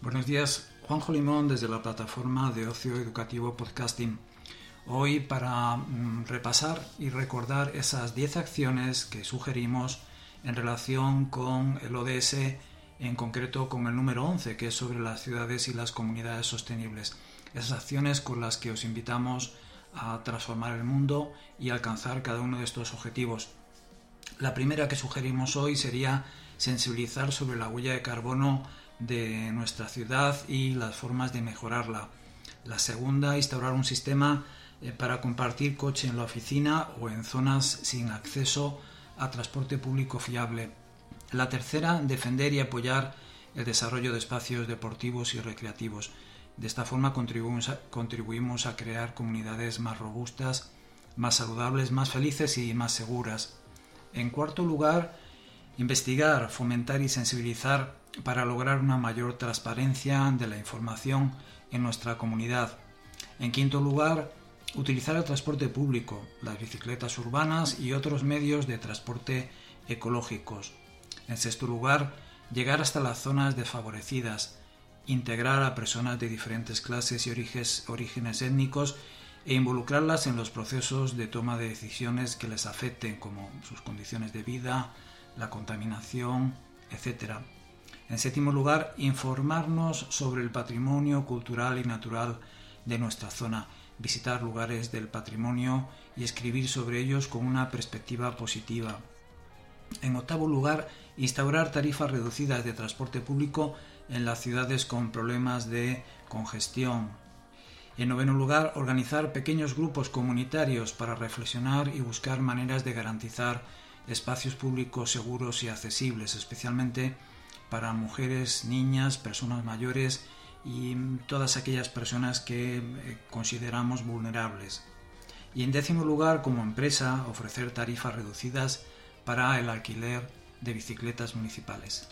Buenos días, Juanjo Limón desde la plataforma de ocio educativo podcasting. Hoy para mm, repasar y recordar esas 10 acciones que sugerimos en relación con el ODS, en concreto con el número 11, que es sobre las ciudades y las comunidades sostenibles. Esas acciones con las que os invitamos a transformar el mundo y alcanzar cada uno de estos objetivos. La primera que sugerimos hoy sería sensibilizar sobre la huella de carbono de nuestra ciudad y las formas de mejorarla. La segunda, instaurar un sistema eh, para compartir coche en la oficina o en zonas sin acceso a transporte público fiable. La tercera, defender y apoyar el desarrollo de espacios deportivos y recreativos. De esta forma contribuimos a, contribuimos a crear comunidades más robustas, más saludables, más felices y más seguras. En cuarto lugar, investigar, fomentar y sensibilizar para lograr una mayor transparencia de la información en nuestra comunidad. En quinto lugar, utilizar el transporte público, las bicicletas urbanas y otros medios de transporte ecológicos. En sexto lugar, llegar hasta las zonas desfavorecidas, integrar a personas de diferentes clases y orígenes, étnicos e involucrarlas en los procesos de toma de decisiones que les afecten, como sus condiciones de vida, la contaminación, etc. En séptimo lugar, informarnos sobre el patrimonio cultural y natural de nuestra zona, visitar lugares del patrimonio y escribir sobre ellos con una perspectiva positiva. En octavo lugar, instaurar tarifas reducidas de transporte público en las ciudades con problemas de congestión. En noveno lugar, organizar pequeños grupos comunitarios para reflexionar y buscar maneras de garantizar espacios públicos seguros y accesibles, especialmente para mujeres, niñas, personas mayores y todas aquellas personas que eh, consideramos vulnerables. Y en décimo lugar, como empresa, ofrecer tarifas reducidas para el alquiler de bicicletas municipales.